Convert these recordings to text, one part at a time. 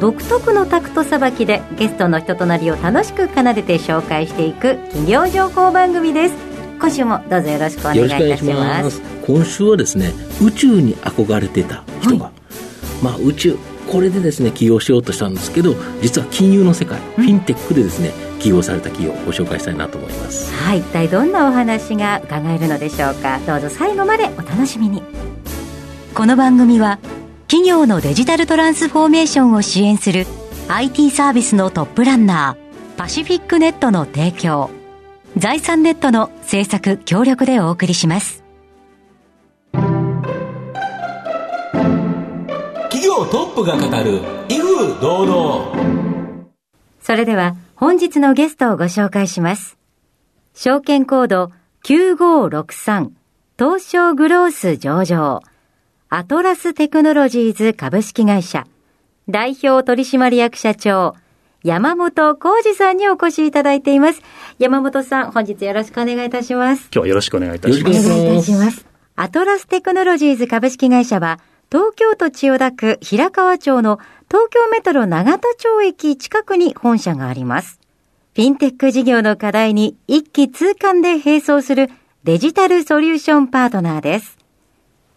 独特のタクトさばきでゲストの人となりを楽しく奏でて紹介していく企業情報番組です。今週もどうぞよろしくお願いいたします。今週はですね宇宙に憧れてた人が、はい、まあ宇宙これでですね起業しようとしたんですけど実は金融の世界、フィンテックでですね起業された企業をご紹介したいなと思います。はい。一体どんなお話が伺えるのでしょうか。どうぞ最後までお楽しみに。この番組は企業のデジタルトランスフォーメーションを支援する IT サービスのトップランナーパシフィックネットの提供。財産ネットの制作協力でお送りします。業トップが語る威風堂々。それでは本日のゲストをご紹介します。証券コード9563東証グロース上場アトラステクノロジーズ株式会社代表取締役社長山本浩二さんにお越しいただいています。山本さん、本日よろしくお願いいたします。今日はよろしくお願いいたします。お願いいたします。アトラステクノロジーズ株式会社は、東京都千代田区平河町の東京メトロ永田町駅近くに本社があります。フィンテック事業の課題に一気通貫で並走するデジタルソリューションパートナーです。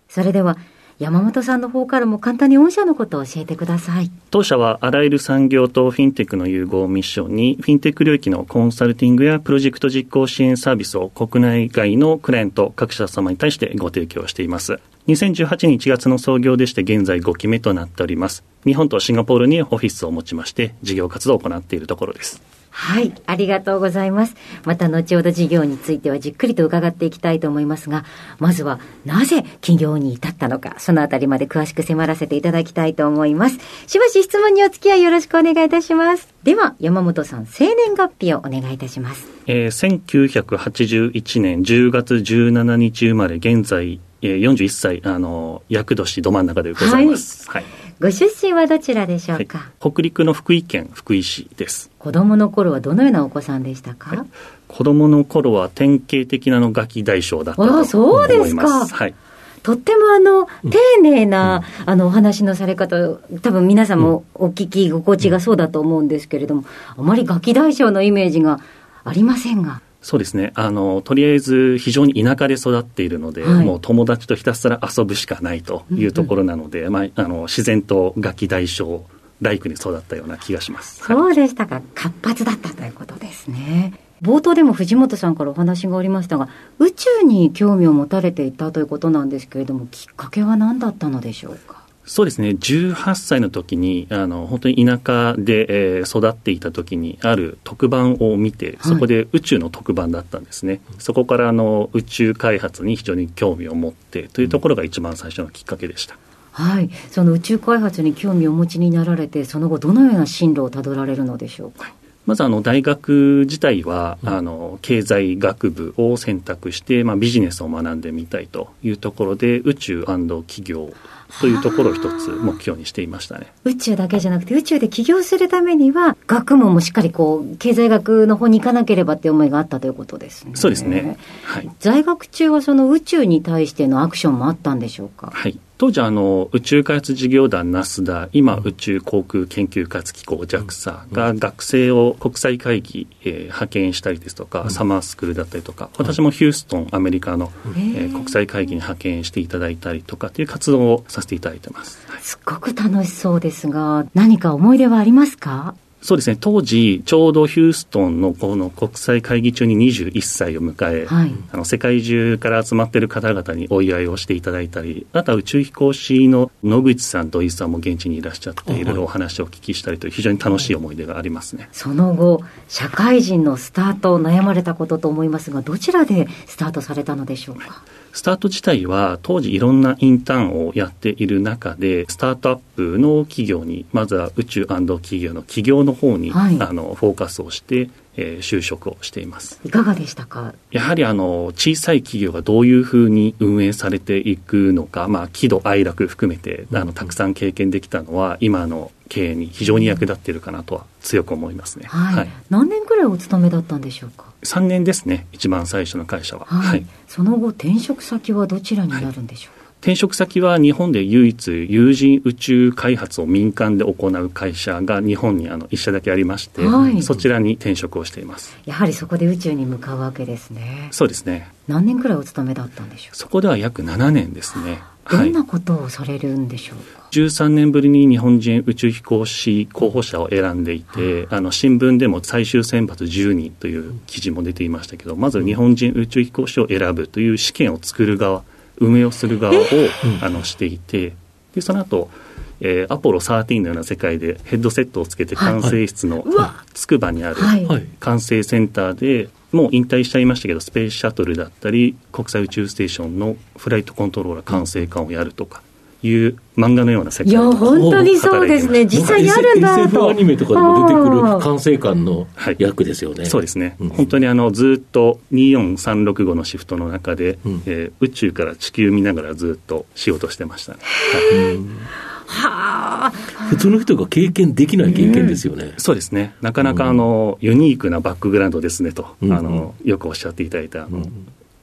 それでは、山本さんの方からも簡単に御社のことを教えてください。当社はあらゆる産業とフィンテックの融合をミッションに、フィンテック領域のコンサルティングやプロジェクト実行支援サービスを国内外のクライアント各社様に対してご提供しています。2018年1月の創業でして現在5期目となっております。日本とシンガポールにオフィスを持ちまして事業活動を行っているところです。はい、ありがとうございます。また後ほど事業についてはじっくりと伺っていきたいと思いますが、まずはなぜ起業に至ったのか、そのあたりまで詳しく迫らせていただきたいと思います。しばし質問にお付き合いよろしくお願いいたします。では、山本さん、生年月日をお願いいたします。えー、1981年10月17日生まれ、現在、えー、41歳、あの、厄年ど真ん中でございます。はい、はいご出身はどちらでしょうか、はい、北陸の福井県福井市です。子供の頃はどのようなお子さんでしたか、はい、子供の頃は典型的なのガキ大将だったと思います。そうですか。はい。とってもあの、丁寧な、うん、あの、お話のされ方、多分皆さんもお聞き心地がそうだと思うんですけれども、あまりガキ大将のイメージがありませんが。そうですね。あの、とりあえず非常に田舎で育っているので、はい、もう友達とひたすら遊ぶしかないというところなので、うんうん、まあ、あの、自然とガキ大将、ライクに育ったような気がします。そうでしたか。活発だったということですね。冒頭でも藤本さんからお話がありましたが、宇宙に興味を持たれていたということなんですけれども、きっかけは何だったのでしょうか？そうですね、18歳の時に、あの、本当に田舎で、えー、育っていた時に、ある特番を見て、そこで宇宙の特番だったんですね。はい、そこから、あの、宇宙開発に非常に興味を持ってというところが一番最初のきっかけでした。はい、その宇宙開発に興味をお持ちになられて、その後、どのような進路をたどられるのでしょうか？まずあの大学自体は、あの経済学部を選択して、まあ、ビジネスを学んでみたいというところで宇宙企業というところを一つ目標にしていましたね。宇宙だけじゃなくて宇宙で起業するためには学問もしっかりこう経済学の方に行かなければっていう思いがあったということですね。そうですね。はい。在学中はその宇宙に対してのアクションもあったんでしょうか？はい。当時あの宇宙開発事業団ナスダ今宇宙航空研究開発機構 JAXA が学生を国際会議、えー、派遣したりですとか、サマースクールだったりとか私もヒューストンアメリカの、えー、国際会議に派遣していただいたりとかっていう活動をさせていただいてます、すっごく楽しそうですが何か思い出はありますか？そうですね、当時、ちょうどヒューストンのこの国際会議中に21歳を迎え、はい、あの世界中から集まっている方々にお祝いをしていただいたり、あとは宇宙飛行士の野口さん、土井さんも現地にいらっしゃって、いろいろお話をお聞きしたりという、非常に楽しい思い出がありますね。その後、社会人のスタートを悩まれたことと思いますが、どちらでスタートされたのでしょうか？スタート自体は当時いろんなインターンをやっている中でスタートアップの企業にまずは宇宙企業の企業の方に、はい、あのフォーカスをしてえー、就職をしています。いかがでしたか？やはりあの小さい企業がどういうふうに運営されていくのか、まあ、喜怒哀楽含めてあのたくさん経験できたのは今の経営に非常に役立っているかなとは強く思いますね、はい、はい、何年くらいお勤めだったんでしょうか？3年ですね。一番最初の会社は、はい、はい、その後転職先はどちらになるんでしょうか、転職先は日本で唯一有人宇宙開発を民間で行う会社が日本にあの一社だけありまして、はい、そちらに転職をしています。やはりそこで宇宙に向かうわけですね。そうですね。何年くらいお勤めだったんでしょう？そこでは約7年ですねどんなことをされるんでしょうか、はい、13年ぶりに日本人宇宙飛行士候補者を選んでいて、あの新聞でも最終選抜10人という記事も出ていましたけどまず日本人宇宙飛行士を選ぶという試験を作る側運営をする側を、あのしていてでその後えー、アポロ13のような世界でヘッドセットをつけて管制室のつくばにある管制センターでもう引退しちゃいましたけどスペースシャトルだったり国際宇宙ステーションのフライトコントローラー管制官をやるとかいう漫画のような世界いや本当にそうですね。実際にあるんだと。SF アニメとかでも出てくる管制官の役ですよね、はい、そうですね、うん、本当にあのずっと24365のシフトの中で、うん、えー、宇宙から地球見ながらずっと仕事してましたね、はいはあ、普通の人が経験できない経験ですよね、うん、そうですね。なかなかあの、ユニークなバックグラウンドですねと、あのよくおっしゃっていただいたあの、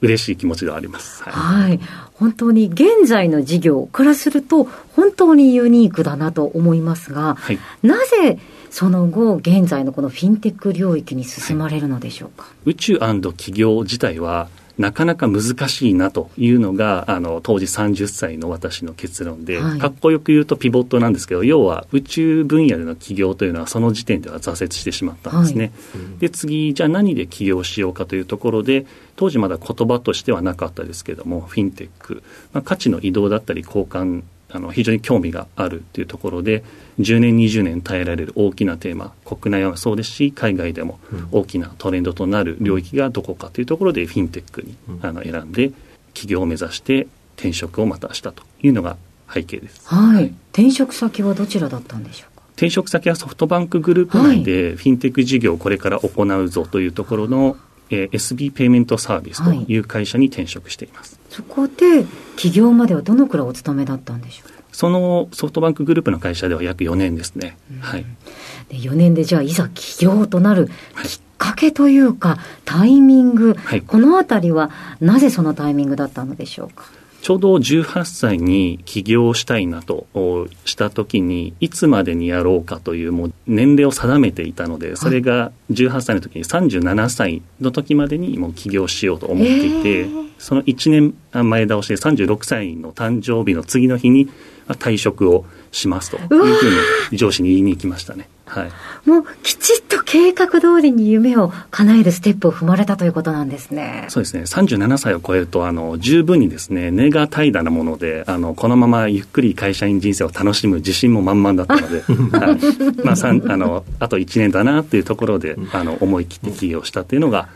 嬉しい気持ちではあります。はい、はい、本当に現在の事業からすると、本当にユニークだなと思いますが、はい、なぜその後、現在のこのフィンテック領域に進まれるのでしょうか？はい、宇宙企業自体は、なかなか難しいなというのがあの当時30歳の私の結論で、はい、かっこよく言うとピボットなんですけど要は宇宙分野での起業というのはその時点では挫折してしまったんですね。はい、で次じゃあ何で起業しようかというところで当時まだ言葉としてはなかったですけどもフィンテック、まあ、価値の移動だったり交換あの非常に興味があるというところで10年20年耐えられる大きなテーマ国内はそうですし海外でも大きなトレンドとなる領域がどこかというところでフィンテックにあの選んで起業を目指して転職をまたしたというのが背景です、はい、はい、転職先はどちらだったんでしょうか？転職先はソフトバンクグループ内でフィンテック事業をこれから行うぞというところのえー、SB ペイメントサービスという会社に転職しています、はい、そこで起業まではどのくらいお勤めだったんでしょう？そのソフトバンクグループの会社では約4年ですね、うん、はい、で4年でじゃあいざ起業となるきっかけというか、はい、タイミング、はい、このあたりはなぜそのタイミングだったのでしょうか？ちょうど18歳に起業したいなとした時にいつまでにやろうかというもう年齢を定めていたのでそれが18歳の時に37歳の時までにもう起業しようと思っていて、その1年前倒しで36歳の誕生日の次の日に退職をしますというふうに上司に言いに行きましたね。はい、もうきちっと計画通りに夢を叶えるステップを踏まれたということなんですね。そうですね。37歳を超えると、あの、十分にですね、根が怠惰なもので、あの、このままゆっくり会社員人生を楽しむ自信も満々だったので、はい。まあ、さんあの、あと1年だなっていうところで、あの、思い切って起業したっていうのが、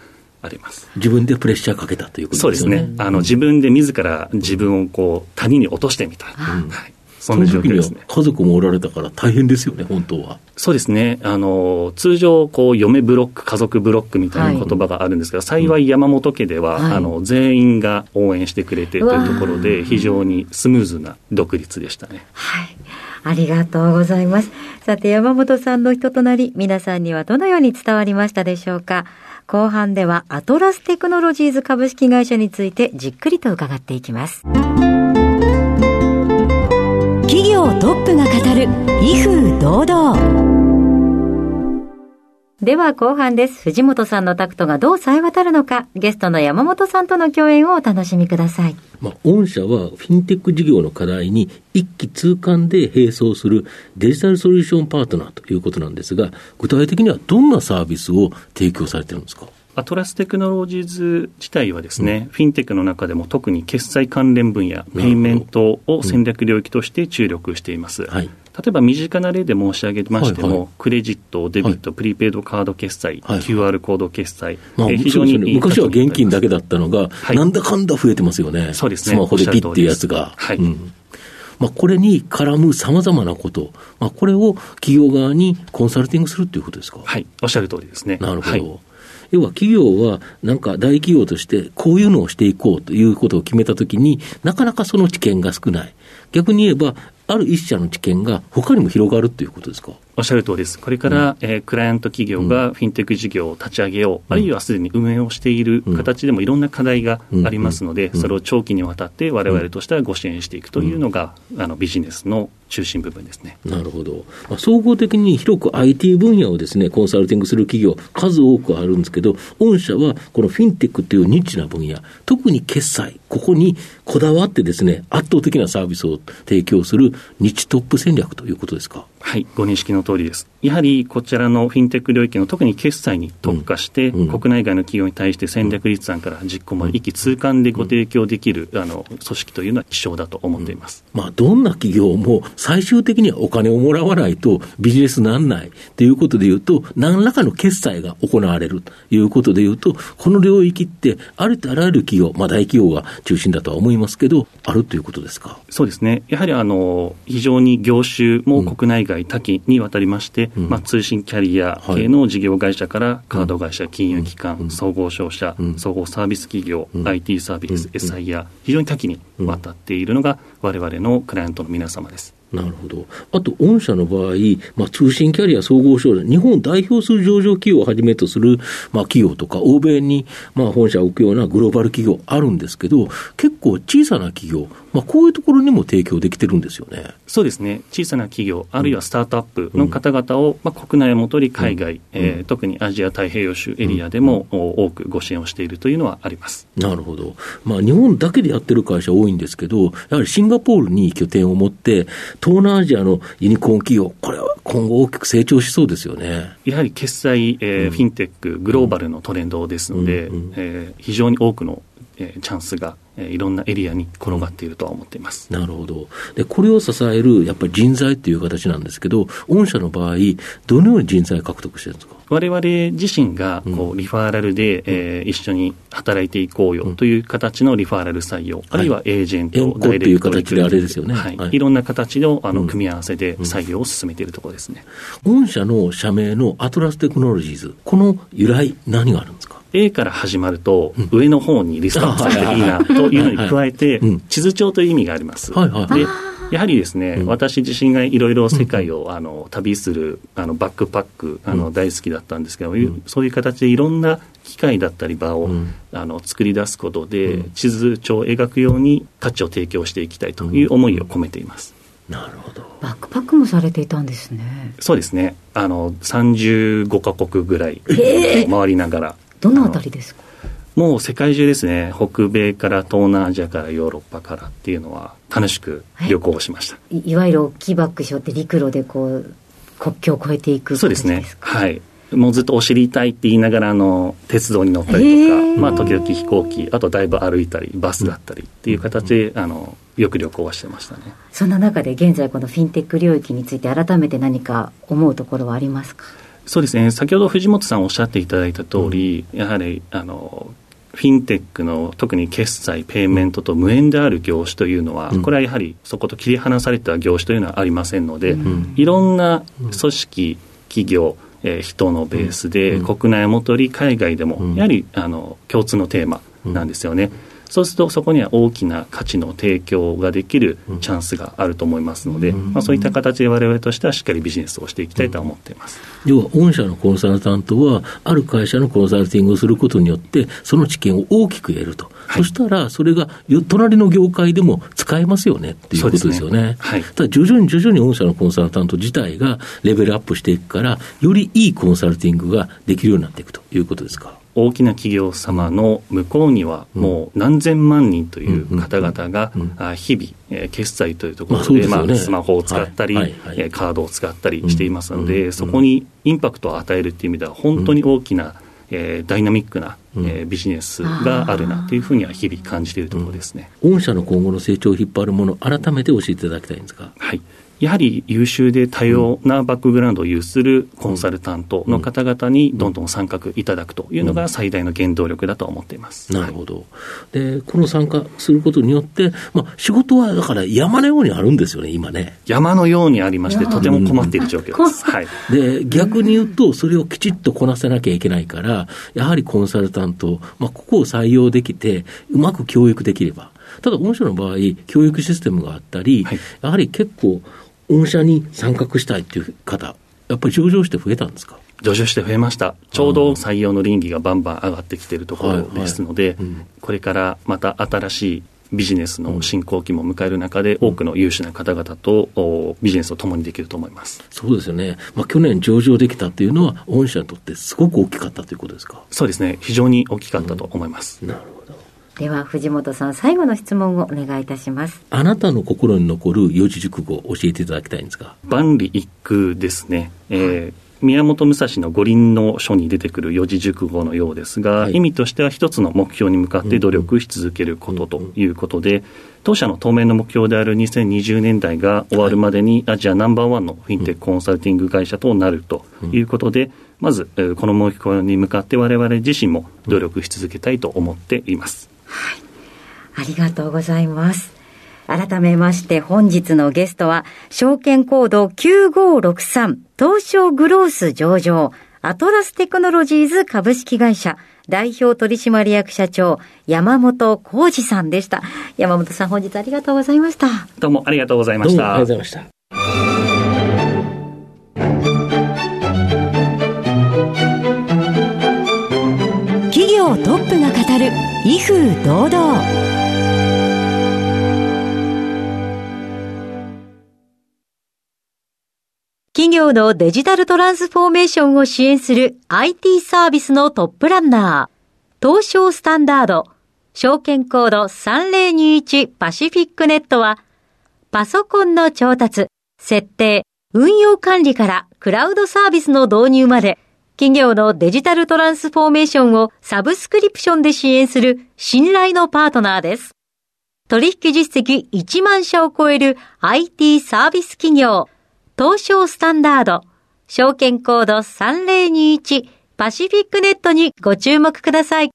あります自分でプレッシャーかけたということですね。そうですね。あの、自分で自ら自分をこう、谷に落としてみた。はい。そんな状況ですね。家族もおられたから大変ですよね、本当は。そうですね。あの、通常、こう、嫁ブロック、家族ブロックみたいな言葉があるんですが、はい、幸い山本家では、はい、あの、全員が応援してくれてというところで、非常にスムーズな独立でしたね。はい。ありがとうございます。さて、山本さんの人となり、皆さんにはどのように伝わりましたでしょうか？後半では、アトラステクノロジーズ株式会社についてじっくりと伺っていきます。企業トップが語る威風堂々では後半です。藤本さんのタクトがどう冴え渡るのか、ゲストの山本さんとの共演をお楽しみください。まあ、御社はフィンテック事業の課題に一気通貫で並走するデジタルソリューションパートナーということなんですが、具体的にはどんなサービスを提供されてるんですか？アトラステクノロジーズ自体はですね、うん、フィンテックの中でも特に決済関連分野、ペイメントを戦略領域として注力しています。はい、例えば身近な例で申し上げましても、はいはい。クレジット、デビット、はいプリペイドカード決済、はい QR コード決済、まあ、えー非常にいい昔は現金だけだだったのが、はい。なんだかんだ増えてますよね。そうですね。スマホでピッていうやつが。はいうん。まあ、これに絡むさまざまなこと、まあ、これを企業側にコンサルティングするということですか？はい、おっしゃる通りですね。なるほど。はい要は企業は、なんか大企業として、こういうのをしていこうということを決めたときに、なかなかその知見が少ない。逆に言えば、ある一社の知見が他にも広がるということですか？おっしゃる通りです。これから、えークライアント企業がフィンテック事業を立ち上げよう、あるいはすでに運営をしている形でもいろんな課題がありますので、うんそれを長期にわたって我々としてはご支援していくというのが、あのビジネスの中心部分ですね。なるほど。まあ、総合的に広く IT 分野をですね、コンサルティングする企業、数多くあるんですけど、御社はこのフィンテックっていうニッチな分野、特に決済、ここにこだわってですね、圧倒的なサービスを提供するニッチトップ戦略ということですか？はい、ご認識の通りです。やはりこちらのフィンテック領域の特に決済に特化して、うんうん国内外の企業に対して戦略立案から実行まで一気通貫でご提供できる、あの組織というのは希少だと思っています。まあ、どんな企業も最終的にはお金をもらわないとビジネスにならないということで言うと、何らかの決済が行われるということで言うと、この領域ってありとあらゆる企業、まあ大企業が中心だとは思いますけど、あるということですか？そうですね。やはりあの、非常に業種も国内外多岐にわたりまして、うん。まあ通信キャリア系の事業会社からカード会社、金融機関、うん。総合商社、うん。総合サービス企業、うん。IT サービス、うん。SIR、非常に多岐にわたっているのが我々のクライアントの皆様です。なるほど。あと、御社の場合、まあ、通信キャリア総合商社、日本を代表する上場企業をはじめとする、まあ、企業とか、欧米に、まあ、本社を置くようなグローバル企業あるんですけど、結構小さな企業、まあ、こういうところにも提供できてるんですよね。そうですね、小さな企業、あるいはスタートアップの方々を、まあ、国内をもとに海外、えー特にアジア太平洋州エリアでも、お多くご支援をしているというのはあります。なるほど。まあ、日本だけでやってる会社多いんですけど、やはりシンガポールに拠点を持って、東南アジアのユニコーン企業、これは今後大きく成長しそうですよね。やはり決済、えーうん。フィンテック、グローバルのトレンドですので、うん。うん。えー非常に多くの、えーチャンスが、えーいろんなエリアに転がっているとは思っています。なるほど。で、これを支える、やっぱり人材っていう形なんですけど、御社の場合、どのように人材獲得してるんですか？我々自身がこううリファーラルで、えー一緒に働いていこうよという形のリファーラル採用、あるいはエージェント、エンコダイレクトっていう形であれですよね。はい。はい。い、ろんな形のあうん。の組み合わせで採用を進めているところですね。御社の社名のアトラステクノロジーズ、この由来、何があるんですか？A から始まると、上の方にリストアップされて いい。なというのに加えてうん、地図帳という意味があります。はいはいはい。でやはりですね、うん。私自身がいろいろ世界をあの旅するあのバックパックあの大好きだったんですけど、ん。そういう形でいろんな機械だったり場を、うん。あの作り出すことで、うん。地図帳を描くように価値を提供していきたいという思いを込めています。なるほど。バックパックもされていたんですね。そうですね。あの35カ国ぐらい、えー。回りながら。どのあたりですか？もう世界中ですね、北米から東南アジアからヨーロッパからっていうのは楽しく旅行をしました。いいわゆる大きいバッグ背負って陸路でこう、国境を越えていくそうですね。はい。もうずっとお尻痛いって言いながらあの鉄道に乗ったりへとか、ー。まあ時々飛行機、あとだいぶ歩いたり、バスだったりっていう形で、あの、よく旅行はしてましたね。そんな中で現在このフィンテック領域について改めて何か思うところはありますか？そうですね。先ほど藤本さんおっしゃっていただいた通り、やはり、あの、フィンテックの特に決済、ペイメントと無縁である業種というのは、うん。これはやはりそこと切り離された業種というのはありませんので、うん。いろんな組織、企業、えー人のベースで、うん。国内をもとり海外でも、うん。やはりあの共通のテーマなんですよね。そうするとそこには大きな価値の提供ができるチャンスがあると思いますので、うん。まあ、そういった形で我々としてはしっかりビジネスをしていきたいとは思っています。要は、御社のコンサルタントは、ある会社のコンサルティングをすることによって、その知見を大きく得ると。はい。そしたら、それがよ隣の業界でも使えますよねっていうことですよそうですねね。はい。ただ、徐々に徐々に御社のコンサルタント自体がレベルアップしていくから、よりいいコンサルティングができるようになっていくということですか？大きな企業様の向こうにはもう何千万人という方々が日々えー決済というとこまあろでまあスマホを使ったりカードを使ったりしていますのうんでそこにインパクトを与えるっていう意味では本当に大きなえーダイナミックなうん。えービジネスがあるなというふうには日々感じているところですね。御社の今後の成長を引っ張るもの、改めて教えていただきたいんですが。はい。やはり優秀で多様なバックグラウンドを有するコンサルタントの方々にどんどん参画いただくというのが最大の原動力だと思っています。なるほど。で、この参加することによって、まあ、仕事はだから山のようにあるんですよね、今ね。山のようにありまして、とても困っている状況です。はい。で、逆に言うと、それをきちっとこなせなきゃいけないから、やはりコンサルタント、まあ、ここを採用できて、うまく教育できれば。ただ、御社の場合、教育システムがあったり、はい、やはり結構、御社に参画したいっていう方、やっぱり上場して増えたんですか？上場して増えました。ちょうど採用の倫理がバンバン上がってきているところですので、これからまた新しいビジネスの進行期も迎える中で、多くの優秀な方々とビジネスを共にできると思います。そうですよね、まあ、去年上場できたというのは、御社にとってすごく大きかったということですか？そうですね、非常に大きかったと思います。うん、なるほどでは藤本さん最後の質問をお願いいたします。あなたの心に残る四字熟語を教えていただきたいんですが。万里一空ですね、えー、宮本武蔵の五輪の書に出てくる四字熟語のようですが、はい、意味としては一つの目標に向かって努力し続けることということで、当社の当面の目標である2020年代が終わるまでにアジアナンバーワンのフィンテックコンサルティング会社となるということで、まずこの目標に向かって我々自身も努力し続けたいと思っています。はい。ありがとうございます。改めまして本日のゲストは、証券コード9563東証グロース上場、アトラステクノロジーズ株式会社、代表取締役社長、山本浩二さんでした。山本さん、本日ありがとうございました。どうもありがとうございました。ありがとうございました。威風堂々。企業のデジタルトランスフォーメーションを支援する IT サービスのトップランナー、東証スタンダード、証券コード3021パシフィックネットは、パソコンの調達、設定、運用管理からクラウドサービスの導入まで、企業のデジタルトランスフォーメーションをサブスクリプションで支援する信頼のパートナーです。取引実績1万社を超える IT サービス企業、東証スタンダード、証券コード3021パシフィックネットにご注目ください。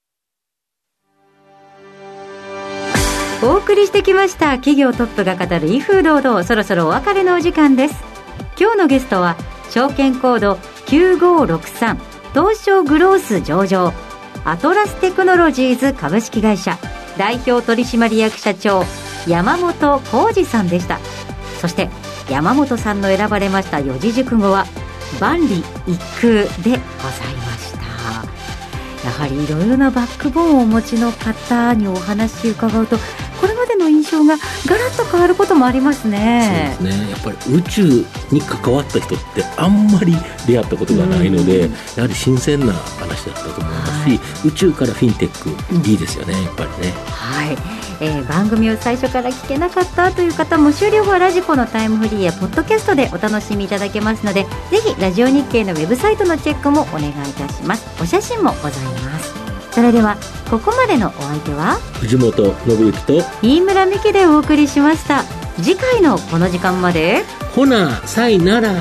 お送りしてきました企業トップが語る威風堂々そろそろお別れのお時間です。今日のゲストは証券コード9563東証グロース上場。アトラステクノロジーズ株式会社代表取締役社長山本浩二さんでした。そして山本さんの選ばれました四字熟語は万里一空でございました。やはりいろいろなバックボーンをお持ちの方にお話伺うとこれまでの印象がガラッと変わることもありますね。そうですね。やっぱり宇宙に関わった人ってあんまり出会ったことがないので、うん、やはり新鮮な話だったと思いますし、はい、宇宙からフィンテック、いいですよねやっぱりね。はい。えー、番組を最初から聞けなかったという方も終了後はラジコのタイムフリーやポッドキャストでお楽しみいただけますのでぜひラジオ日経のウェブサイトのチェックもお願いいたします。お写真もございますそれではここまでのお相手は藤本信之と飯村美希でお送りしました。次回のこの時間まで。ほなさいなら。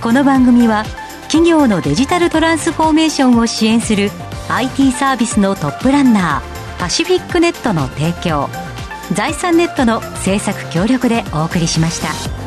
この番組は企業のデジタルトランスフォーメーションを支援する IT サービスのトップランナーパシフィックネットの提供財産ネットの制作協力でお送りしました。